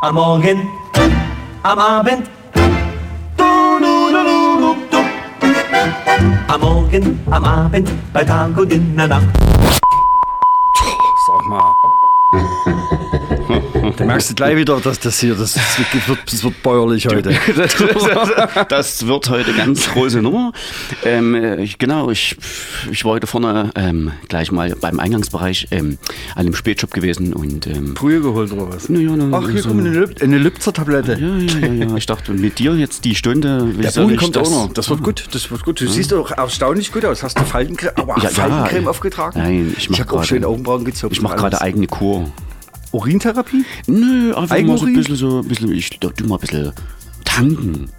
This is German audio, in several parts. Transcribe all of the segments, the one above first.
Am Morgen, am Abend. Am Morgen, am Abend, bei Tag und in der Nacht. Sag mal. Da merkst du gleich wieder, dass das hier, das, das, wird, das wird bäuerlich heute. Das wird heute ganz große Nummer. Ähm, äh, ich, genau, ich, ich war heute vorne ähm, gleich mal beim Eingangsbereich ähm, an dem Spätshop gewesen und ähm, Brühe geholt oder was? na ja, na, Ach, hier so- kommt eine, Lüb eine Lübzer-Tablette. ja, ja, ja, ja. Ich dachte, mit dir jetzt die Stunde. Der Boden ich kommt das- auch noch. Das wird gut. Das wird gut. Du siehst doch erstaunlich gut aus. Hast du Faltencreme, aber Ja. Faltencreme aufgetragen? Nein, ich mach habe auch gerade- schön Augenbrauen gezogen. Ich mache gerade eigene Kur. Urintherapie? Nö, einfach mal so ein bisschen so, ein bisschen, ich tu mal ein bisschen tanken.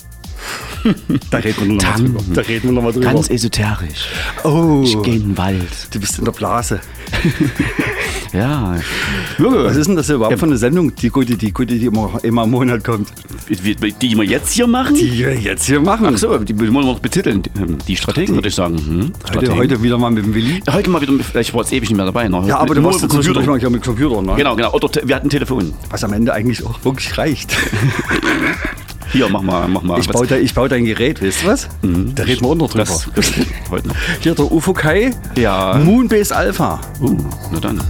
Da reden wir noch mal Tanken. drüber. Da reden wir noch mal drüber. Ganz esoterisch. oh, Ich gehe in den Wald. du bist in der Blase. Ja. Was ist denn das überhaupt für eine Sendung, die gute, die gute, die immer, immer im Monat kommt? Die, wir jetzt hier machen? Die wir jetzt hier machen. Ach so, die wollen wir noch betiteln. Die Strategen, würde ich sagen. Hm? Heute, heute wieder mal mit dem Willi. Heute mal wieder, mit- ich war jetzt ewig nicht mehr dabei. Ne? Ja, aber du Nur machst mit das Computer. natürlich noch mit Computer, ne? Genau, genau. Oder wir hatten ein Telefon. Was am Ende eigentlich auch wirklich reicht. Hier, mach mal, mach mal. Ich baue, da, ich baue dein Gerät, weißt du was? Da reden wir auch noch drüber. das, noch. Hier der UFO Kai, Ja. Moonbase Alpha. Uh, na dann.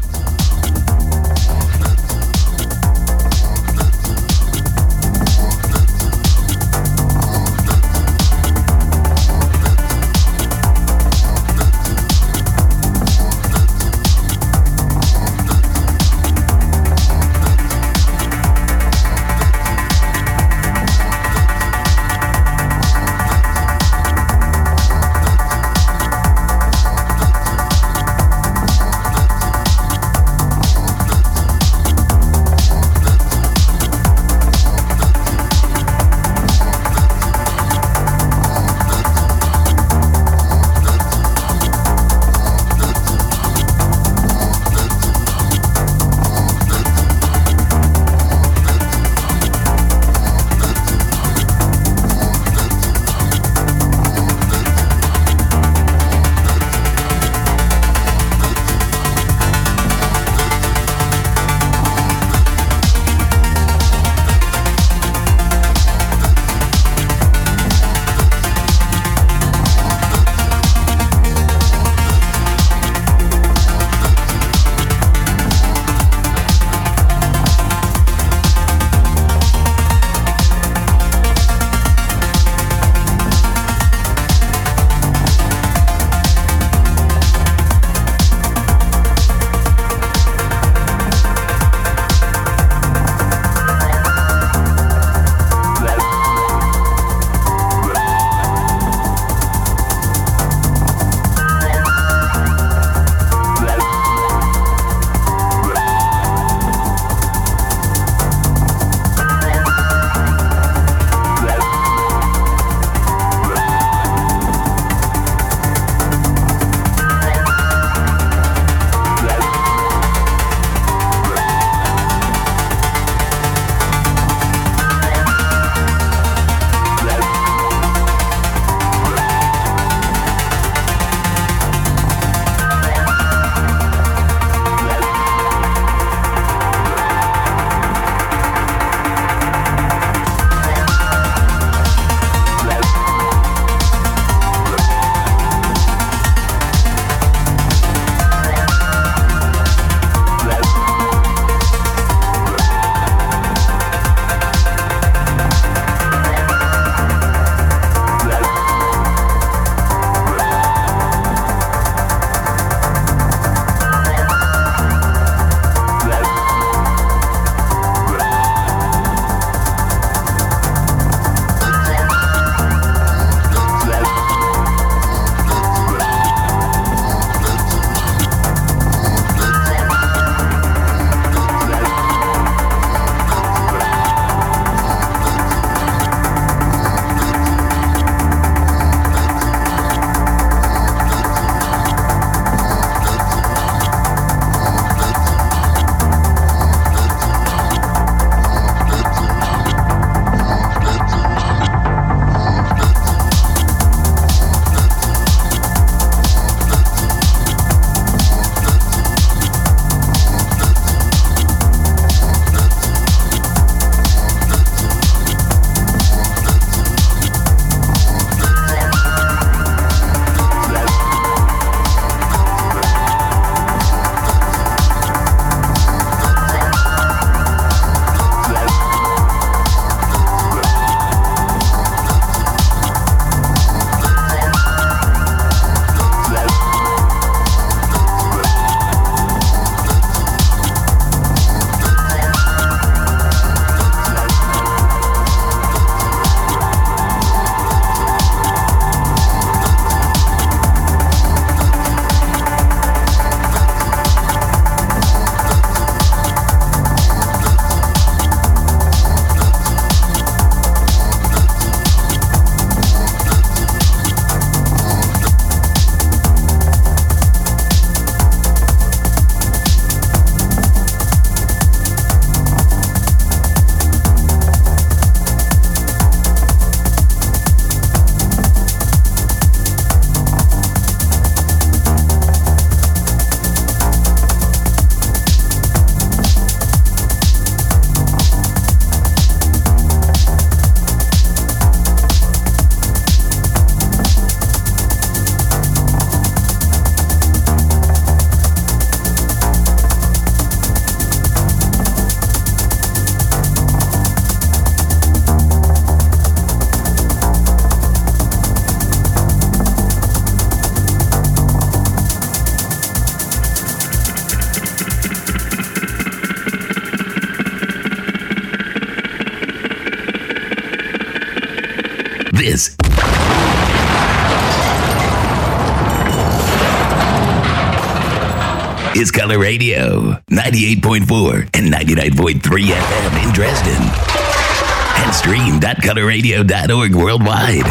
stream.colorradio.org worldwide.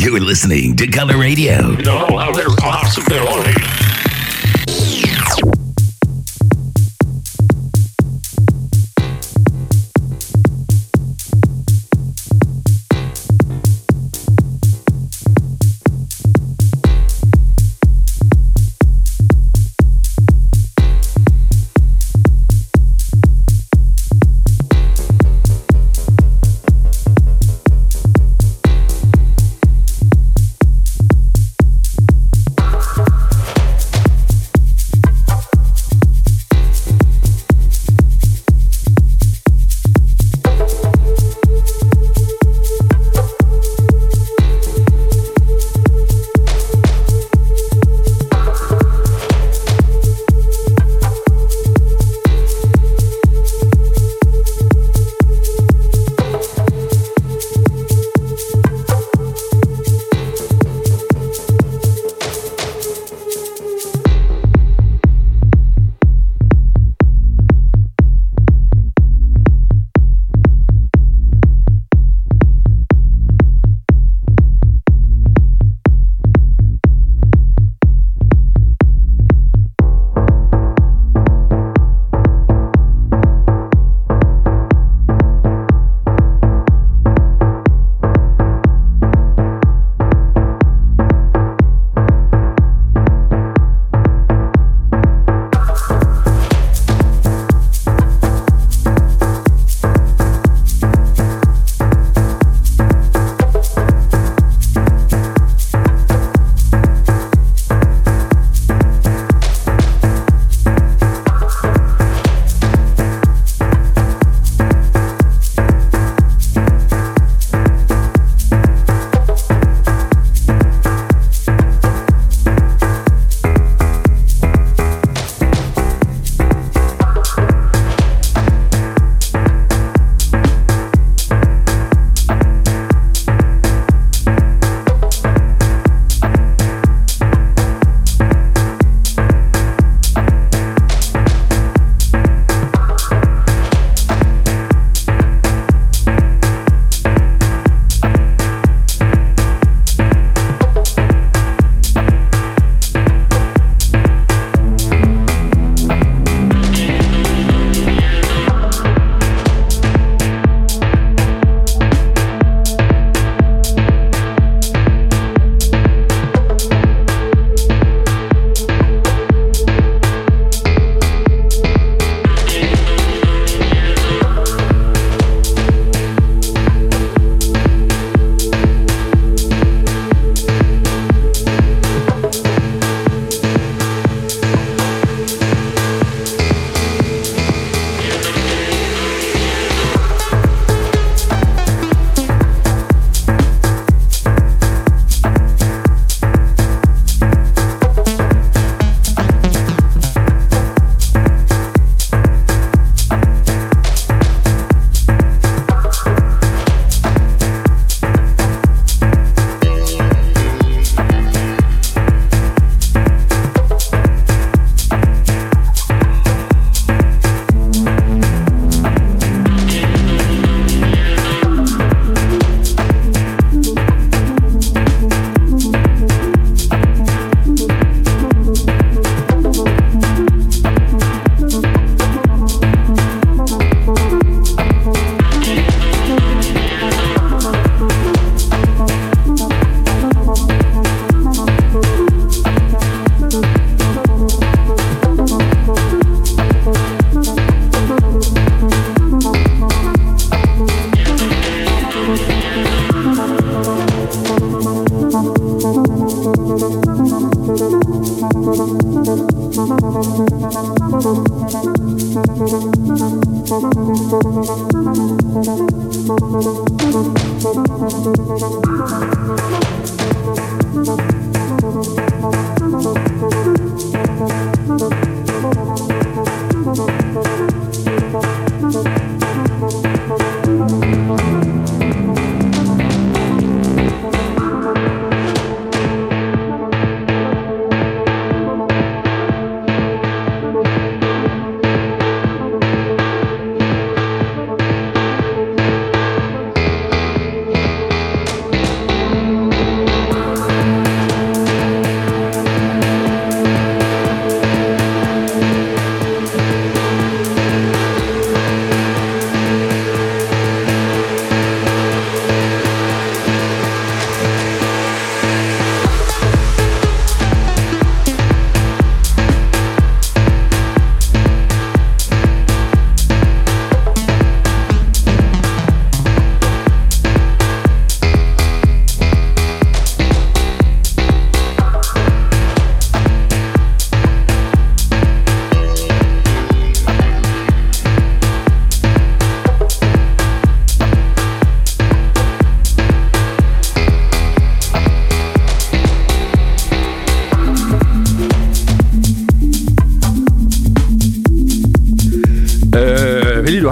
You're listening to Color Radio.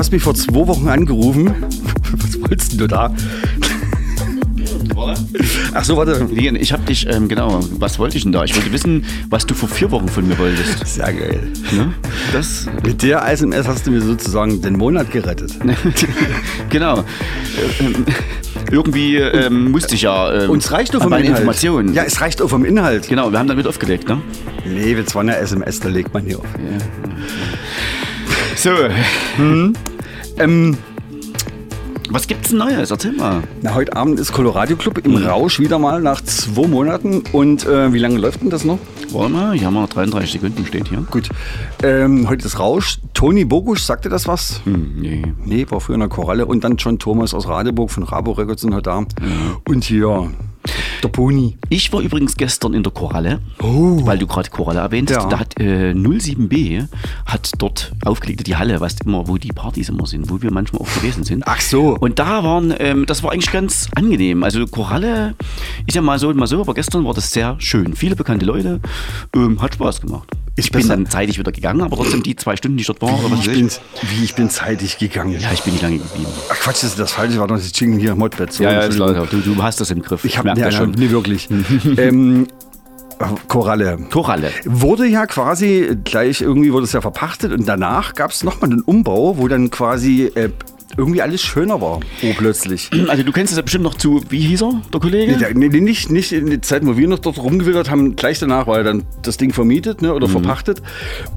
Hast mich vor zwei Wochen angerufen. Was wolltest du da? Ach so, warte. Ich habe dich, ähm, genau, was wollte ich denn da? Ich wollte wissen, was du vor vier Wochen von mir wolltest. Sehr geil. Ne? Das, Mit der SMS hast du mir sozusagen den Monat gerettet. genau. Ähm, irgendwie ähm, musste ich ja. Ähm, Uns reicht doch vom Inhalt. Informationen. Ja, es reicht auch vom Inhalt. Genau, wir haben damit aufgedeckt, ne? Nee, jetzt war eine SMS, da legt man hier auf. So, Ähm, was gibt's Neues? Erzähl mal. na, heute Abend ist Colorado Club im Rausch wieder mal nach zwei Monaten. Und äh, wie lange läuft denn das noch? Warte mal, hier haben wir 33 Sekunden, steht hier. Gut. Ähm, heute ist Rausch. Toni Bogusch, sagte das was? Hm, nee. Nee, war früher in der Koralle. Und dann John Thomas aus Radeburg von Rabo Records sind heute da. Und hier der Pony. Ich war übrigens gestern in der Koralle, weil du gerade Koralle erwähntest. Ja. Da hat äh, 07b hat dort aufgelegt, die Halle, weißt immer, wo die Partys immer sind, wo wir manchmal auch gewesen sind. Ach so. Und da waren, ähm, das war eigentlich ganz angenehm. Also Koralle ist ja mal so und mal so, aber gestern war das sehr schön. Viele bekannte Leute, ähm, hat Spaß gemacht. Ist ich bin dann zeitig wieder gegangen, aber trotzdem die zwei Stunden, die ich dort war, was Ich bin, wie, ich bin zeitig gegangen. Ja, ich bin nicht lange geblieben. Ach Quatsch, das ist das Falsche. War doch das Jingle hier im Modbett. So, Entschuldigung. Du, du hast das im Griff. Ich habe merk ja, das schon. Nee, wirklich. ähm, Koralle. Koralle. Wurde ja quasi gleich irgendwie wurde es ja verpachtet und danach gab es nochmal einen Umbau, wo dann quasi äh, irgendwie alles schöner war. Oh, plötzlich. Also du kennst es ja bestimmt noch zu, wie hieß er, der Kollege? Nee, da- nee, nicht, nicht in der Zeit, wo wir noch dort rumgewildert haben, gleich danach war ja dann das Ding vermietet ne, oder Mhm. verpachtet.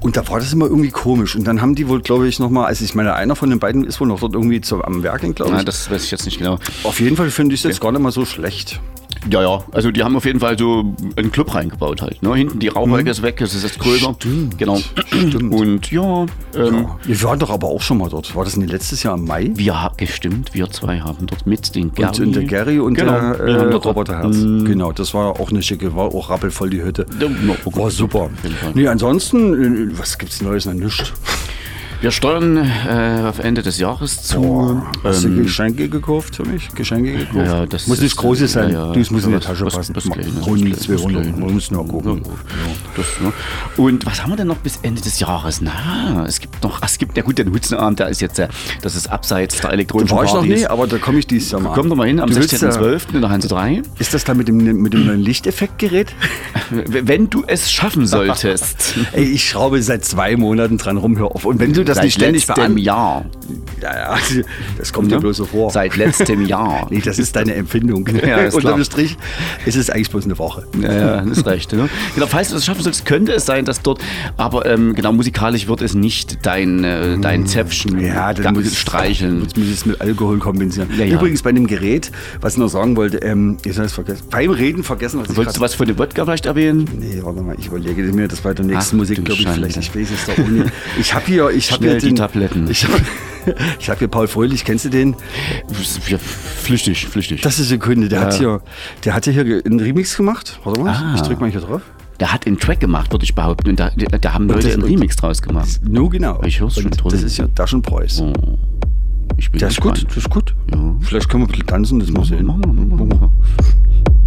Und da war das immer irgendwie komisch. Und dann haben die wohl, glaube ich, nochmal, also ich meine, einer von den beiden ist wohl noch dort irgendwie zu, am Werken, glaube ich. Ja, das weiß ich jetzt nicht genau. Auf jeden Fall finde ich es jetzt gar nicht mal so schlecht. Ja, ja, also die haben auf jeden Fall so einen Club reingebaut halt. Ne? Hinten die Rauchwolke ist weg, das ist jetzt größer. Mhm. Stimmt, Genau. stimmt. Und ja, ähm, Ja. Wir waren doch aber auch schon mal dort. War das nicht letztes Jahr im Mai? wir haben gestimmt, wir zwei haben dort mit den Gary. Und, und der Gary und Genau, der äh, dort- Roboter Herz. Mm. Genau, das war auch eine schicke, war auch rappelvoll die Hütte. Ja, ja, oh. War super. jeden Fall. Nee, ansonsten, äh, was gibt's Neues? Na, nichts. Wir steuern äh, auf Ende des Jahres zu. Boah, hast du ähm, Geschenke gekauft für mich? Geschenke gekauft? Ja, ja, das muss nicht großes sein. ja, ja. Du, es muss in Was- Tasche was- passen. was Mal Kleines, was Rund Kleines, 200. was Kleines. Man muss nur gucken. Das, ne? Und was haben wir denn noch bis Ende des Jahres? Na, es gibt noch, es gibt, ja gut, den Hutzenabend, der ist jetzt, äh, das ist abseits der Da elektronischen war ich noch nie, aber da komme ich dieses Jahr mal. Komm doch mal hin, am Du willst ja- 16.12. in der Hanse 3. Ist das da mit dem, mit dem neuen Lichteffektgerät? Wenn du es schaffen solltest. Ey, ich schraube seit zwei Monaten dran rum, hör auf. Und wenn du das Seit nicht ständig letztem bean- Jahr. Ja, ja, das kommt ja Ne? bloß so vor. Seit letztem Jahr. Nee, das ist deine Empfindung. Ja, ist Unter klar. dem Strich ist es eigentlich bloß eine Woche. Ja, ja, das ist recht. Ne? Genau, falls du es schaffen sollst, könnte es sein, dass dort, aber ähm, genau, musikalisch wird es nicht dein, äh, dein Zäpfchen Ja, dann muss ich streicheln. Jetzt muss ich es mit Alkohol kompensieren. Ja, ja. Übrigens bei dem Gerät, was ich noch sagen wollte, ähm, ich habe es vergessen. Beim Reden vergessen, was Wolltest du was von dem Wodka vielleicht erwähnen? Nee, warte mal, ich überlege mir das bei der nächsten Ach, Musik, glaube ich, vielleicht. Ich weiß es doch nicht. Ich habe hier, ich Schnell die den, Tabletten. Ich habe ich hab hier Paul Fröhlich, kennst du den? Ja, flüchtig, flüchtig. Das ist Sekunde, der hat hier, der hatte hier einen Remix gemacht. Warte mal, Ah. ich drück mal hier drauf. der hat einen Track gemacht, würde ich behaupten. Und da, da, haben Leute das- einen Remix draus gemacht. Nur genau. Ich hör's schon Und drüben. Das ist ja Taschenpreuß. Oh, ich bin Der ist gut, gespannt. das ist gut. Ja. Vielleicht können wir ein bisschen tanzen, das muss. Machen wir, machen wir, machen wir.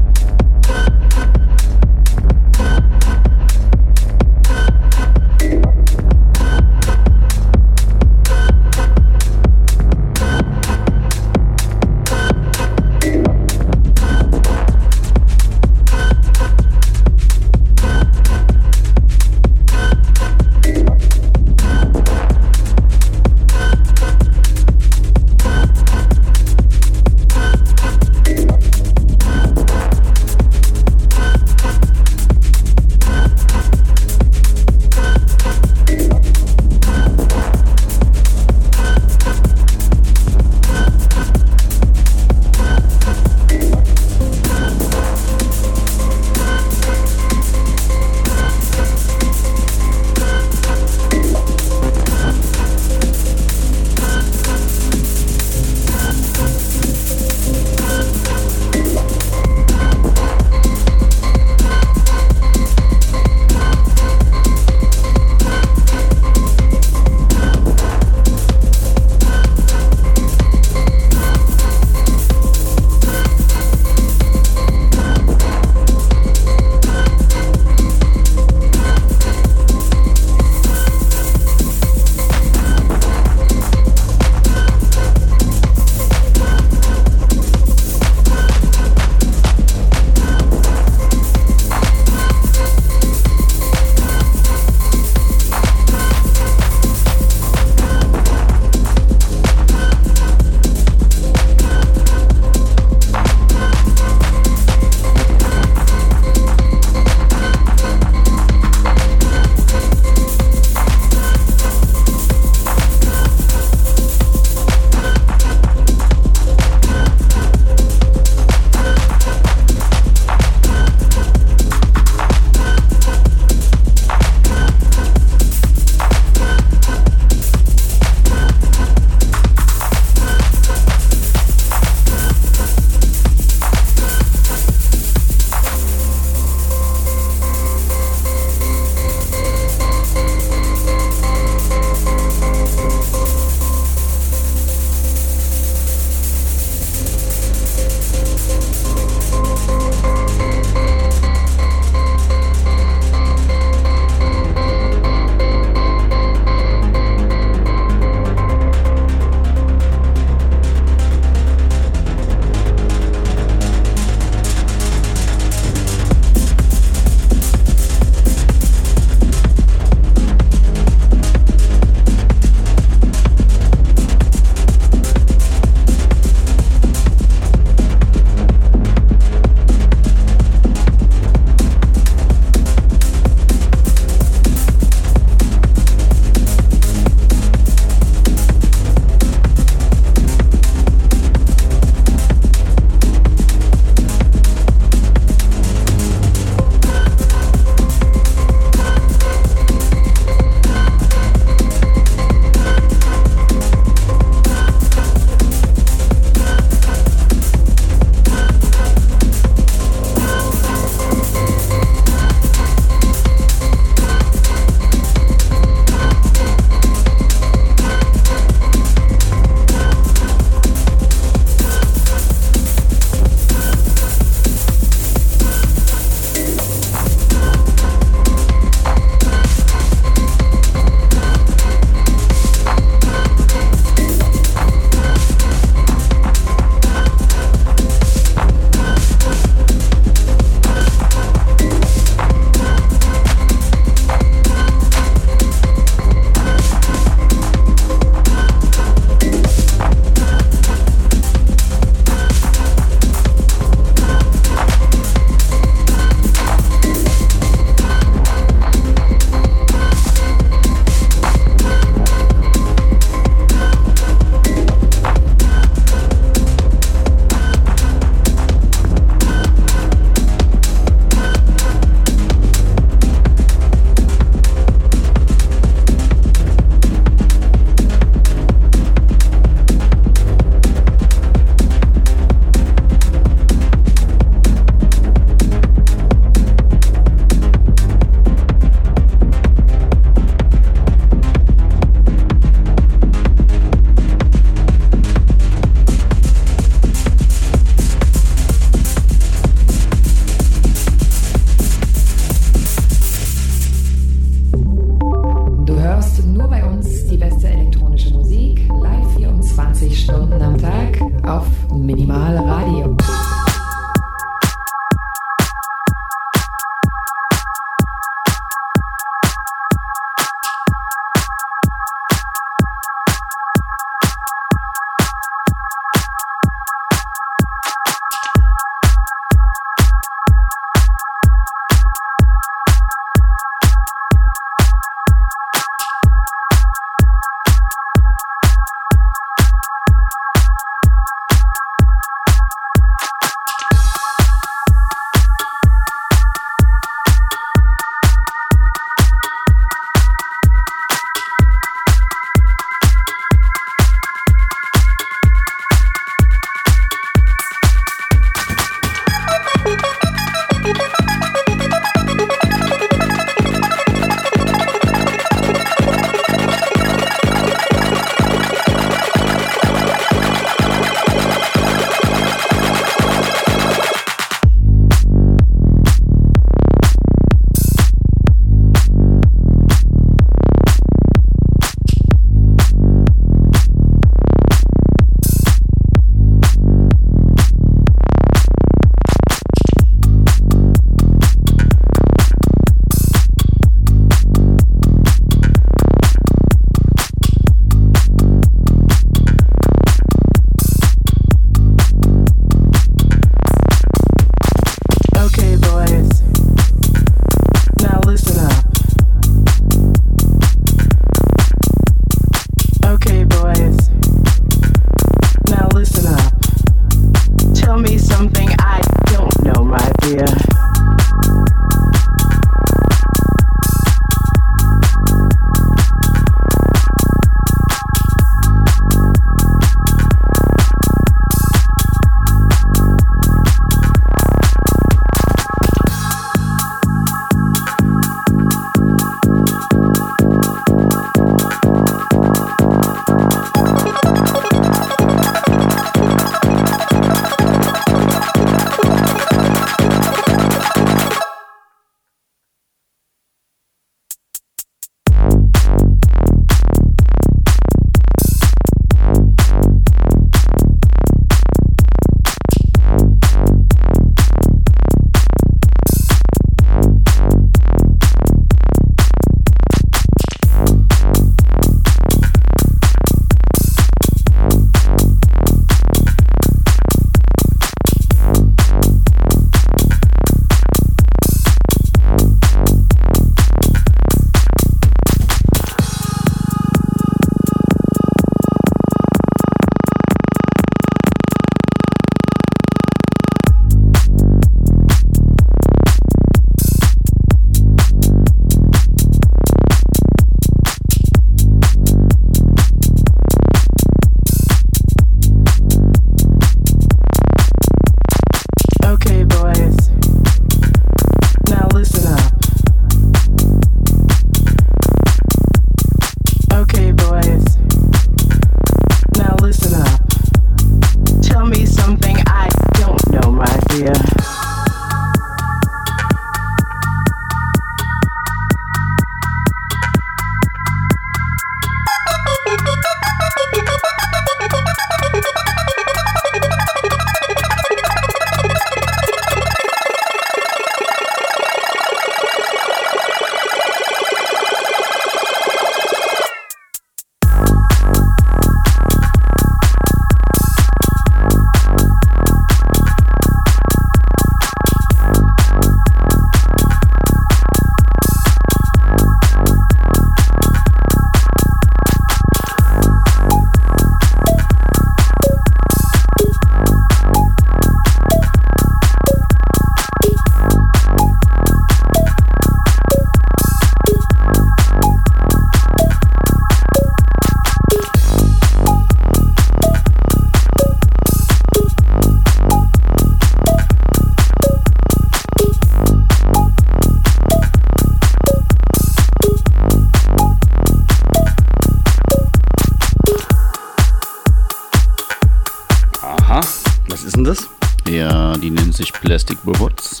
Robots.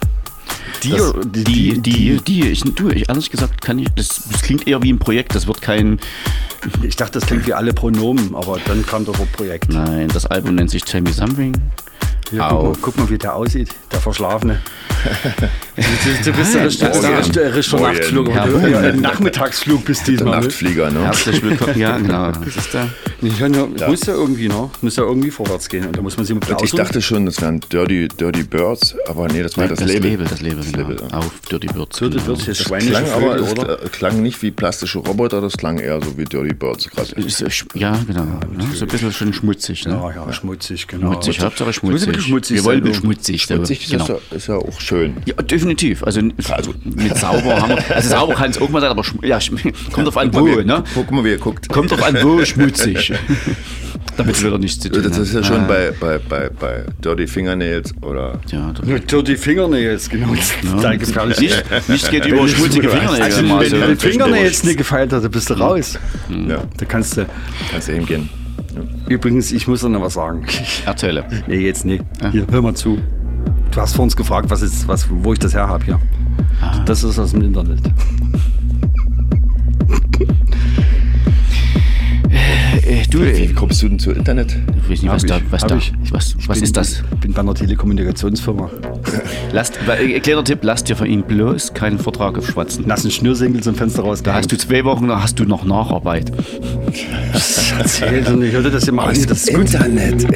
Die, das, die, die, die, die, ich, du, ich, ehrlich gesagt kann ich, das, das klingt eher wie ein Projekt, das wird kein, Ich dachte, das klingt wie alle Pronomen, aber dann kam das Wort Projekt. nein, das Album nennt sich Tell Me Something. Hier, guck, mal, guck mal, wie der aussieht, der Verschlafene. du, du, du bist Nein, der das ja- Richter Moin. Nachtflug, Ja, du, ja, Nachmittagsflug bist Der diesmal. ne? Nachtflieger, ne? Herzlich willkommen, ja, genau, das ist der. Ich kann ja, Muss ja irgendwie noch, muss ja irgendwie vorwärts gehen und da muss man sich mit ich dachte schon, das wären Dirty, Dirty Birds, aber nee, das war das, Label. das Label, genau. Label, ja. Auf Dirty Birds. Dirty genau. Birds, Das schweinische klang aber, Vögel, es oder? kl- klang nicht wie plastische Roboter, das klang eher so wie Dirty Birds gerade. Ist, äh, Ja, genau. ne? So ein bisschen schon schmutzig. Ne? Ja, ja, schmutzig, genau. Schmutzig, Hauptsache Muss ein bisschen schmutzig. schmutzig Wir wollen sein, schmutzig. so, Witzig ist, genau. ja, ist ja auch schön. Ja, definitiv. Also, mit sauber haben wir. Also sauber kann es auch mal sein, aber schm- ja, kommt auf an wo, Guck mal, wie- ne? Guck mal, wie er guckt. Kommt auf an wo schmutzig. Damit will er nichts zu tun. Das ist ja schon Ah, bei, bei, bei, bei Dirty Fingernails oder Ja, Dirty Fingernails, genau. Das ist total gefährlich. nicht, nichts geht über schmutzige Fingernägel. Also, wenn so du Fingernails nicht gefeilt hast, dann bist du raus. ja, Da kannst du. kannst du hingehen. Übrigens, ich muss dir noch was sagen. Erzähle. Nee, jetzt nicht. Hier, hör mal zu. Du hast vor uns gefragt, was ist, was, wo ich das her habe hier. Das ist aus dem Internet. Äh, du, Wie äh, kommst du denn zu Internet? ich weiß nicht, was da, was da, ich. was, was bin, ist das? Ich bin bei einer Telekommunikationsfirma. Lasst, äh, kleiner Tipp, lasst dir von ihm bloß keinen Vertrag aufschwatzen. Nassen Schnürsenkel zum Fenster Da rausgehangen. hast du zwei Wochen, da hast du noch Nacharbeit. erzählt und ich hörte das immer an. Das ist gut. Internet.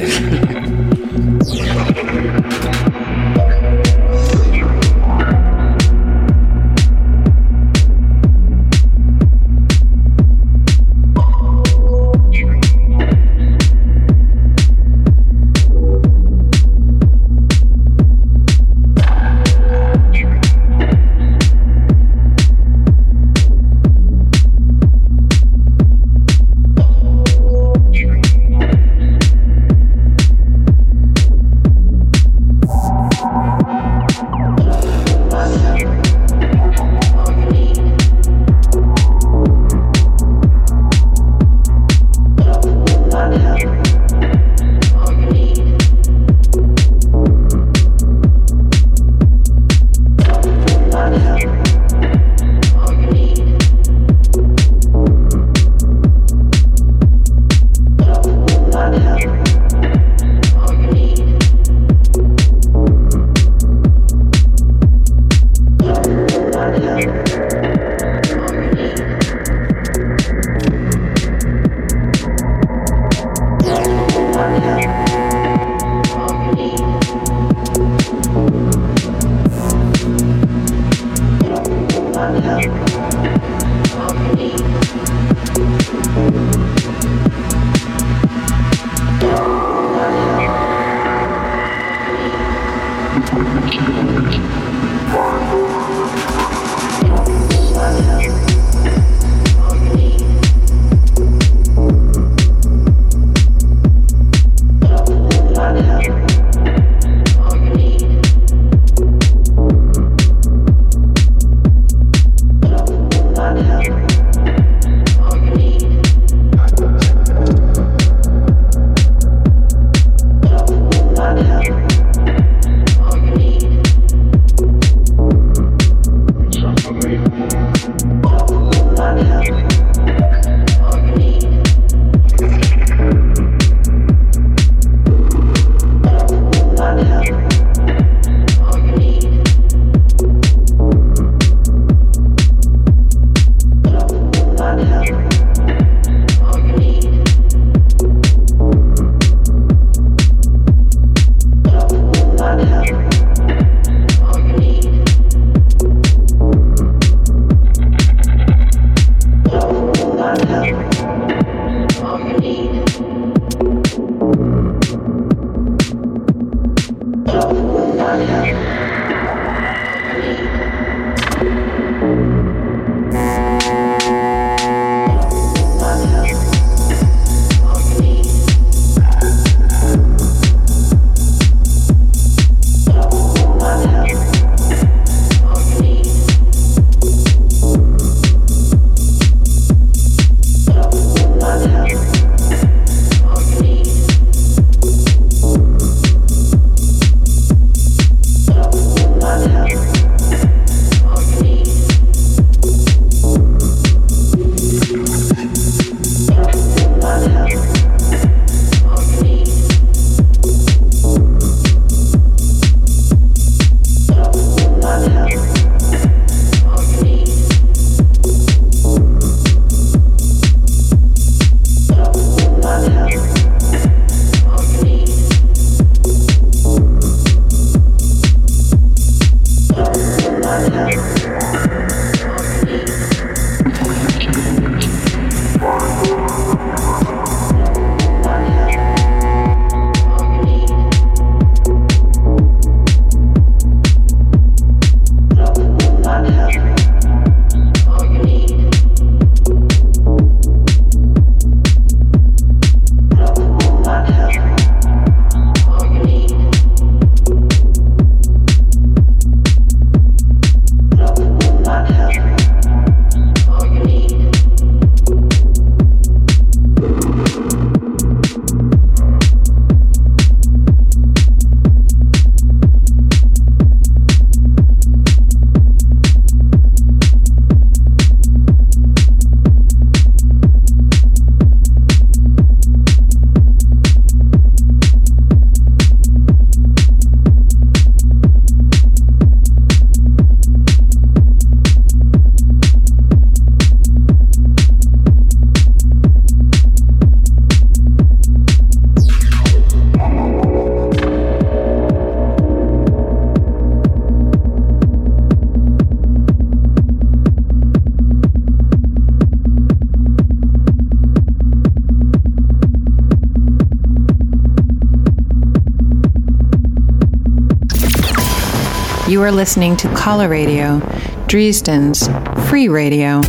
You are listening to Collar Radio, Dresden's free radio.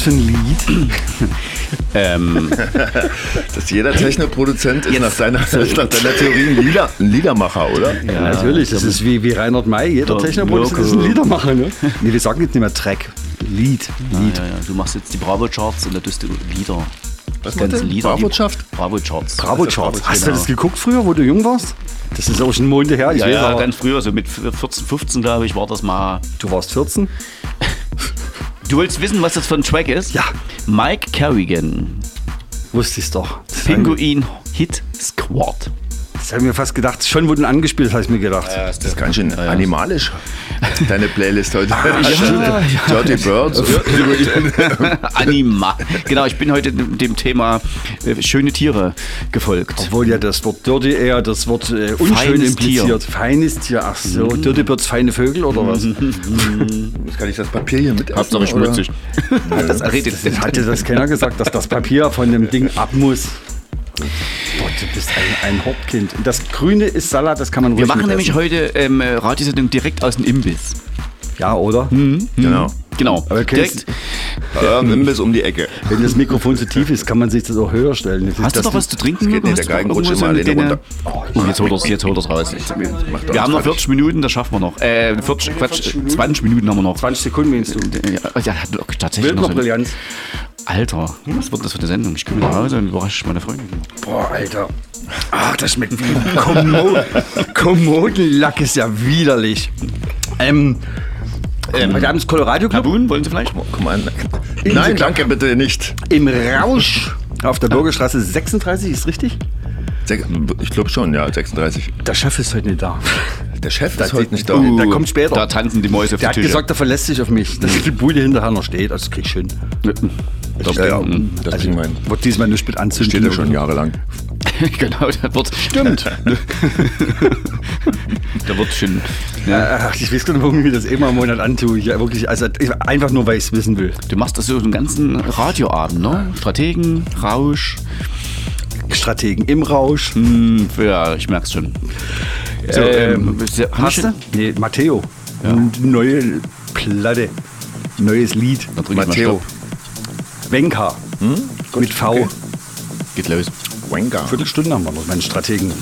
Das für ein Lied? ähm, Dass jeder Techno-Produzent ist nach seiner, nach deiner Theorie ein, Lieder, ein Liedermacher, oder? Ja, natürlich, das ist wie, wie Reinhard May. Jeder Der Technoproduzent ist ein. Liedermacher. Ne? Nee, wir sagen jetzt nicht mehr Track. Lied. Lied. ja, ja, du machst jetzt die Bravo-Charts und da tust du Lieder. Was ganzen denn? Lieder. Bravo-Charts. Bravo Charts. Hast du das geguckt früher, wo du jung warst? Das ist auch schon Monde her. Ich Ja, weiß, ja, ganz früher, so mit 14, 15, glaube ich, war das mal. du warst 14. Du willst wissen, was das für ein Track ist? Ja. Mike Kerrigan, Wusste ich's doch. Pinguin Hit Squad. Das habe ich mir fast gedacht. Schon wurden angespielt, habe ich mir gedacht. Das ist ganz schön animalisch, deine Playlist heute. ja, Dirty Birds. Anima. Genau, ich bin heute dem Thema äh, schöne Tiere gefolgt. Obwohl ja das Wort Dirty eher das Wort äh, unschön Feines impliziert. Tier. Feines Tier. Ach so, Dirty Birds, feine Vögel oder was? Kann ich das Papier hier mit Hauptsache schmutzig. Das redet Das hatte das keiner gesagt, dass das Papier von dem Ding ab muss. Gott, du bist ein, ein. Und Das Grüne ist Salat, das kann man Wir ruhig machen nämlich heute ähm, äh, Radiosendung direkt aus dem Imbiss. Ja, oder? Genau. Genau. Aber kennst- direkt. Ähm, Imbiss um die Ecke. Wenn das Mikrofon zu tief ist, kann man sich das auch höher stellen. Das Hast du das noch was zu trinken? geht nicht, Hast der Geigen rutscht immer alleine eine- runter. Oh, jetzt holt er's, jetzt holt er's raus. Macht Wir haben noch uns 40 Minuten, das schaffen wir noch. Äh, 40, Quatsch, 20 Minuten haben wir noch. 20 Sekunden meinst du? Ja, ja, tatsächlich noch ein, Brillanz. Alter, was wird das für eine Sendung? Ich komme nach Hause und überrasche meine Freundin. Boah, Alter. Ach, das schmeckt wie Kommod Kommodenlack ist ja widerlich. Ähm, ähm, heute Abend ist Colorado Club. Kabun, wollen Sie vielleicht? Komm an. Nein, danke, bitte nicht. Im Rausch auf der Bürgerstraße 36, ist richtig? Ich glaube schon, ja, 36. Der Chef ist heute nicht da. Der Chef ist Das heute sieht- nicht da. Uh, Der kommt später. Da tanzen die Mäuse auf Der die hat Tische. gesagt, er verlässt sich auf mich, dass die Bude hinterher noch steht. Also das krieg ich schön. Das, ja, das Also, kriegen wir hin. wird diesmal nicht mit anzünden. Steht ja schon jahrelang. genau, da wird. Stimmt. da wird schön. Ach, ich weiß gar nicht, warum ich mir das immer im Monat antue. Ja, wirklich, also einfach nur, weil ich es wissen will. Du machst das so einen ganzen Radioabend, ne? Strategen, Rausch. Strategen im Rausch. Hm, ja, ich merk's schon. So, Ähm, ähm, Hast du? Nee, Matteo. Eine Neue Platte. Neues Lied. Ich Matteo. Wenka. Mit V. Geht los. Wenga. Viertelstunde haben wir noch, meinen Strategen.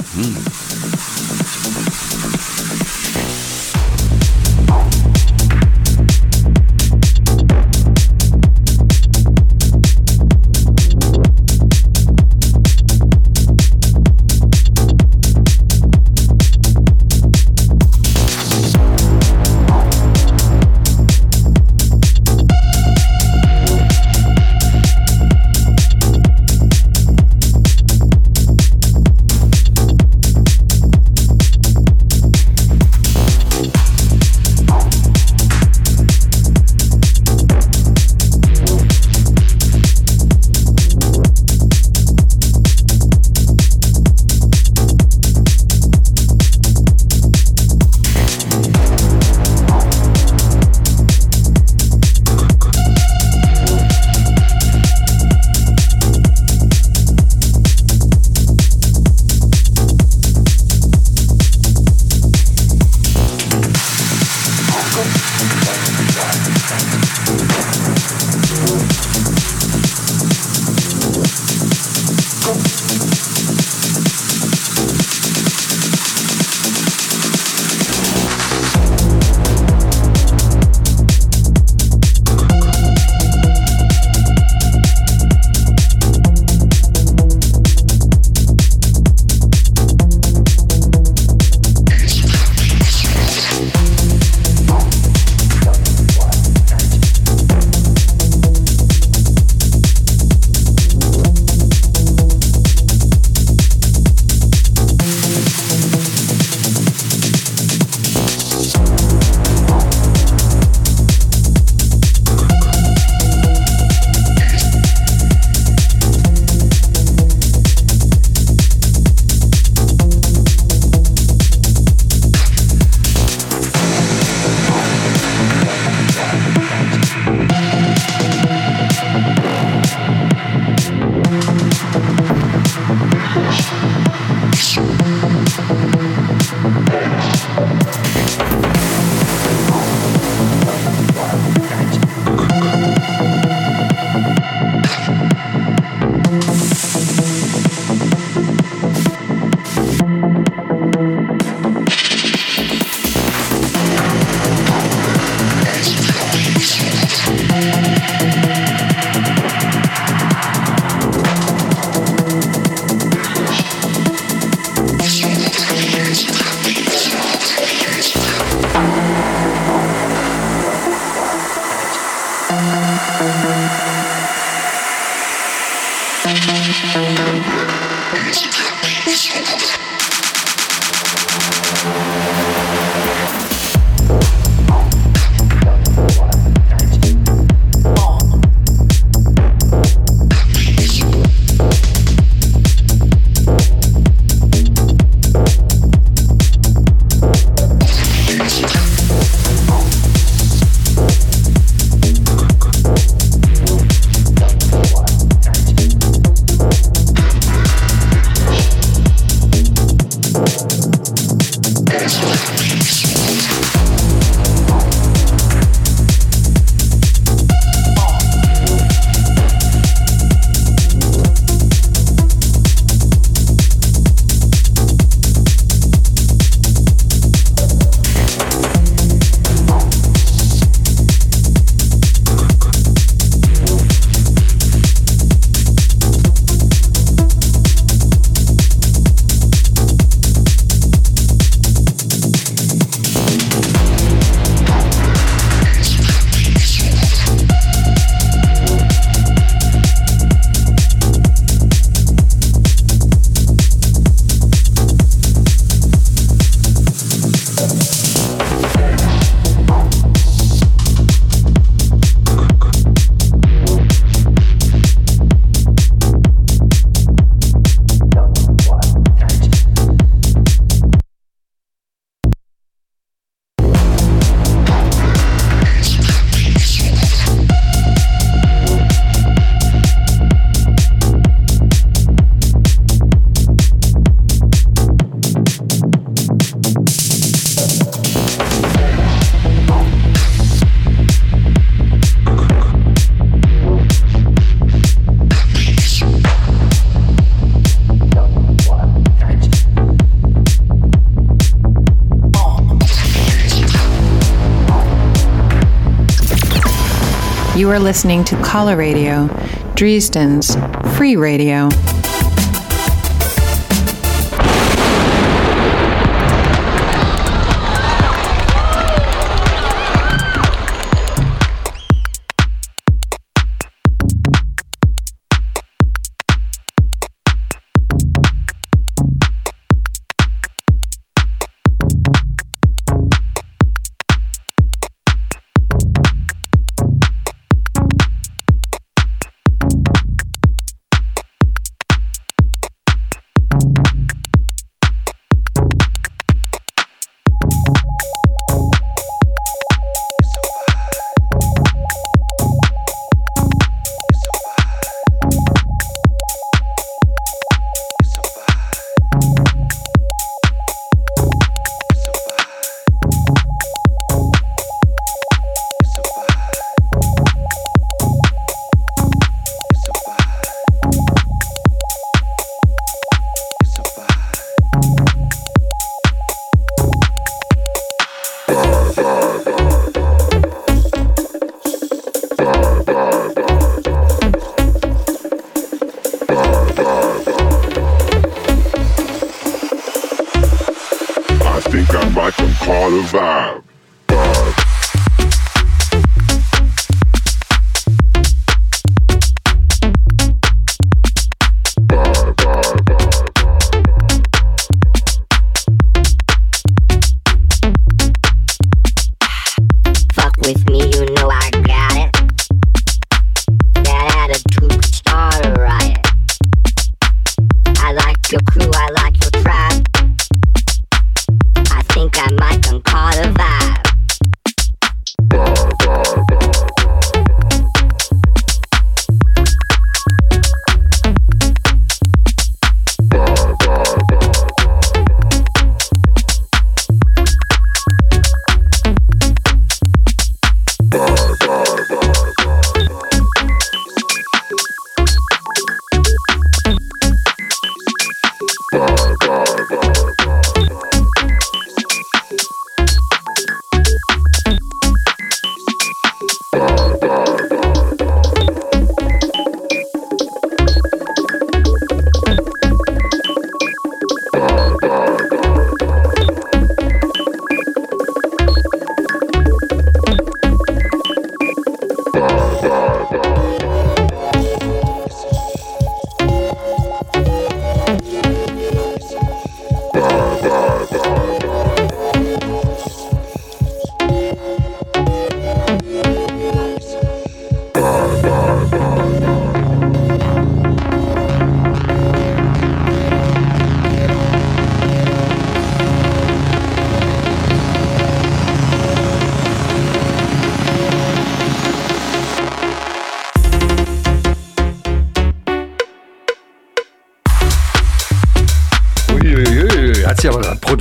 You are listening to Caller Radio, Dresden's free radio.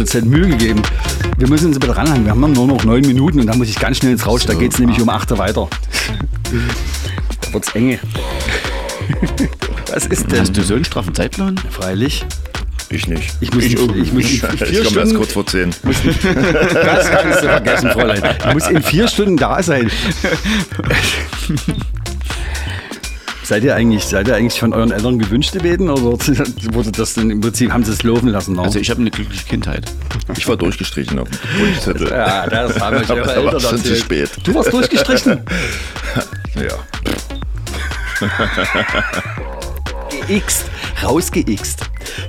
Produzent Mühe gegeben. Wir müssen uns ein bisschen ranhalten. Wir haben nur noch neun Minuten und dann muss ich ganz schnell ins Rausch. Da geht es nämlich um 8 Uhr weiter. da wird's enge. Was ist denn? Hast du so einen straffen Zeitplan? Freilich. Ich nicht. Ich muss, in, ich muss in ich vier komme erst kurz vor zehn. Das kannst du vergessen, Fräulein. Ich muss in vier Stunden da sein. Seid ihr eigentlich, seid ihr eigentlich von euren Eltern gewünscht gewesen oder wurde das denn im Prinzip, haben sie es laufen lassen? ne? Also ich habe eine glückliche Kindheit. Ich war durchgestrichen auf dem Wunschzettel. ja, das haben euch eure Eltern schon zu spät. Du warst durchgestrichen. Ja. Geixt, rausgeixt.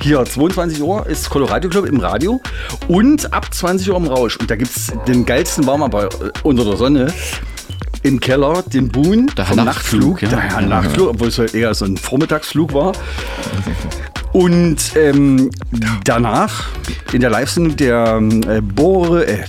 Hier, 22 Uhr ist Colorado Club im Radio und ab 20 Uhr im Rausch. Und da gibt es den geilsten Warm-Up äh, unter der Sonne. Im Keller, den Boon Der vom Nachtflug, Nachtflug. ja. Der Nachtflug, obwohl es halt eher so ein Vormittagsflug war. Und ähm, danach in der Live-Sendung der äh, Bohre, äh,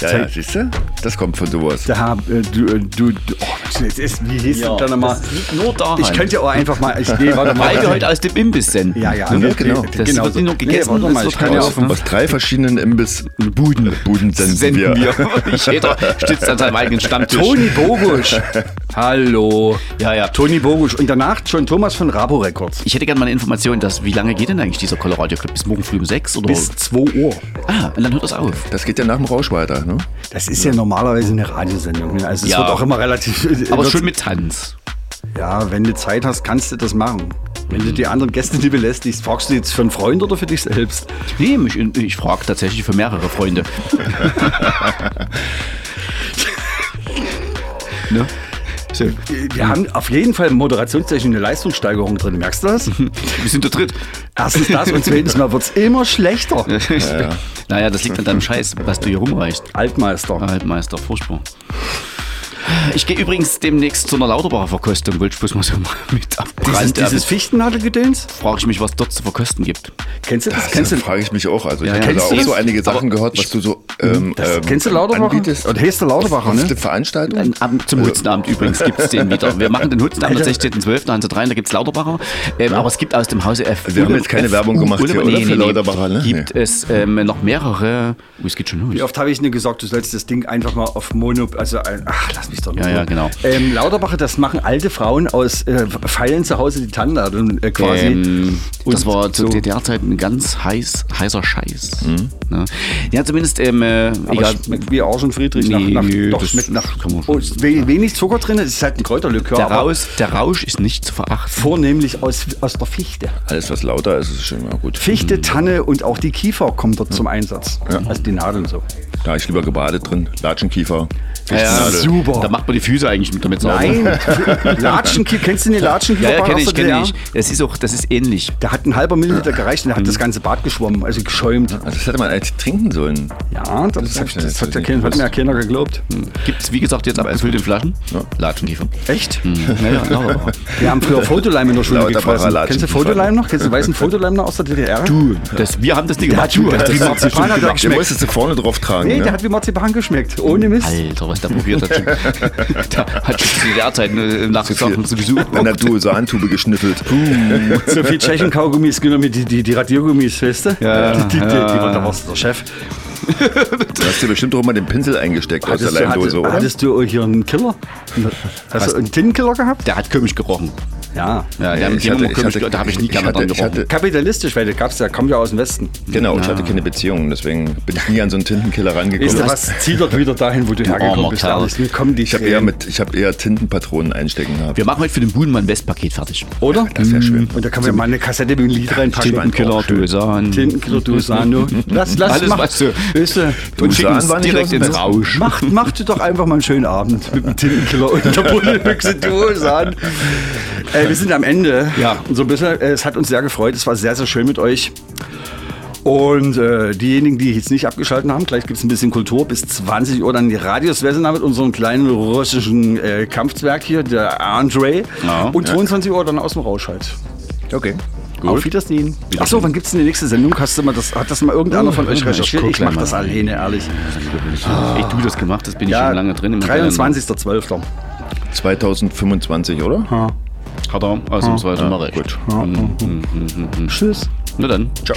ja, siehst du? Das kommt von sowas. da äh, du, äh, du, du oh, jetzt ist, wie hieß ja, da nochmal? das liegt nur daran. Ich könnte ja auch einfach mal, ich, nee, warte mal. Weil wir heute aus dem Imbiss senden. Ja, ja, Ja, nee, genau. Das genau wird so. nicht nur gegessen, nee, mal, das ich kann ja auch ne? Aus drei verschiedenen Imbissbuden Buden senden, Senden wir. wir. Jeder stützt an seinem eigenen Stammtisch. Toni Bogusch. Hallo. Ja, ja. Toni Bogusch. Und danach schon Thomas von Rabo Records. Ich hätte gerne mal eine Information, dass, wie lange geht denn eigentlich dieser Colorado Club? Bis morgen früh um 6? Oder? Bis 2 Uhr. ah, und dann hört das auf. Das geht ja nach dem Rausch weiter. Ne? Das ist ja normal. Normalerweise eine Radiosendung. ne? Also es Ja. wird auch immer relativ. Aber wird- schon mit Tanz. Ja, wenn du Zeit hast, kannst du das machen. Wenn du die anderen Gäste nicht belästigst, fragst du jetzt für einen Freund oder für dich selbst? Nee, ich, ich frage tatsächlich für mehrere Freunde. ne? So. Wir haben auf jeden Fall moderationstechnisch eine Leistungssteigerung drin. Merkst du das? Wir sind da dritt. Erstens das und zweitens mal wird es immer schlechter. Naja, das liegt an deinem Scheiß, was du hier rumreichst. Altmeister. Altmeister, furchtbar. Ich gehe übrigens demnächst zu einer Lauterbacher Verkostung, wollte ich bloß mal so mal mit Dieses, abbrand. dieses Fichtennadelgedöns? Frage ich mich, was dort zu verkosten gibt. Kennst du das? Das Kennst du, frage ich mich auch. Also ich Ja, habe ja. da Kennst auch du so einige Sachen Aber gehört, was du so ähm, das, ähm, kennst du Lauterbacher? anbietest. Oder heißt du Lauterbacher, ne? Veranstaltung? Am, zum Hutzenabend übrigens gibt es den wieder. Wir machen den Hutzenabend am Alter. 16.12. Hanse 3, da gibt es Lauterbacher. Ähm, aber es gibt aus dem Hause F. Wir haben jetzt keine Werbung gemacht hier, oder? Für Lauterbacher, ne? Gibt es ähm, noch mehrere. Oh, es geht schon los. Wie oft habe ich dir gesagt, du sollst das Ding einfach mal auf Mono, also ein, ach, lass mich doch nur. Ja, ja, genau. Ähm, Lauterbacher, das machen alte Frauen aus, äh, feilen zu Hause die Tannennadeln äh, quasi. Ähm, das war zu so. DDR-Zeiten ein ganz heiß, heißer Scheiß. Ne? Ja, zumindest, ähm, äh, Aber egal. schmeckt wie Arsch und Friedrich. Nee, nach, nach, nö, doch, schmeckt nach oh, ist we- wenig Zucker drin. Es ist halt ein Kräuterlikör. Der Rausch, der Rausch ist nicht zu verachten. Vornehmlich aus, aus der Fichte. Alles, was lauter ist, ist schon mal gut. Fichte, Tanne und auch die Kiefer kommt dort zum Einsatz. Ja. Also die Nadeln so. Da ich lieber gebadet drin. Latschenkiefer. Ja, super. Da macht man die Füße eigentlich mit damit sauber. Nein, Latschenkiefer, kennst du den Latschenkiefer? Ja, ja, kenne ich, kenne ich. Das ist auch, das ist ähnlich. Der hat einen halber Milliliter gereicht und der hat das ganze Bad geschwommen, also geschäumt. Also das hätte man eigentlich trinken sollen. Ja, das, Das das, ich das, hat, ja kein, hat mir ja keiner geglaubt. Gibt es, wie gesagt, jetzt abgefüllt in Flaschen. Ja. Latschenkiefer. Echt? Ja, ja, Lauterbacher. Wir haben früher Fotoleim in der Schule gefressen. Kennst du. Fotoleim noch? Kennst du weißen Fotoleim noch aus der DDR? Du, das, wir haben das nicht gemacht. Du, der hat das wie Marzipan hat er Den geschmeckt. musstest du vorne drauf tragen. Nee, ne? der hat wie Marzipan geschmeckt. Ohne Mist. Alter, was der probiert hat. da hat zu äh, nach Sachen sowieso. An der Duosantube geschnüffelt. So viel Tschechen-Kaugummis genommen, die, die, die Radiergummis, weißt du? Ja, die, die, die, die, ja. da warst du der Chef. Du hast dir bestimmt doch mal den Pinsel eingesteckt aus der Hattest du, Leimdose, hattest, oder? hattest du hier einen Killer? Hast du einen Tintenkiller gehabt? Der hat komisch gerochen. Ja. Ja, die haben immer komisch, da habe ich nie ich gerne hatte, dran ich gerochen. hatte, Kapitalistisch, weil der gab's ja, kommt ja aus dem Westen. Genau, ich hatte keine Beziehung, deswegen bin ich nie an so einen Tintenkiller rangekommen. du was? Zieh doch wieder dahin, wo du hergekommen bist. Mir kommen die Ich habe eher, mit- ich hab eher Tintenpatronen einstecken gehabt. Wir machen heute für den Buhn mal ein Westpaket fertig. Oder? Das wäre schön. Und da kann man mal eine Kassette mit einem Lied reinpacken. Tintenkiller, Duesan. Tintenkiller, Dusano. Lass, lass, Alles, mach, was du- weißt du, Und schicken nicht direkt ins. Rausch. Macht, macht doch einfach mal einen schönen Abend mit dem Tintenkiller und der Buddelbüchse Dusan. Äh, wir sind am Ende. Ja. So ein bisschen. Äh, es hat uns sehr gefreut. Es war sehr, sehr schön mit euch. Und äh, diejenigen, die jetzt nicht abgeschaltet haben, gleich gibt es ein bisschen Kultur. Bis 20 Uhr dann die Radios mit unserem kleinen russischen äh, Kampfzwerg hier, der Andre. Ja. Und 22 Uhr dann aus dem Rausch halt. Okay. Auf Wiedersehen. Achso, wann gibt es denn die nächste Sendung? Hast du mal das, hat das mal irgendeiner von euch ich recherchiert? guck Ich, mach das alleine, ehrlich. Ich du das gemacht, das bin ich schon lange drin. im 23.12. 2025, oder? Kalender. Hat er ausnahmsweise mal recht. Gut. Tschüss. Na dann. Ciao.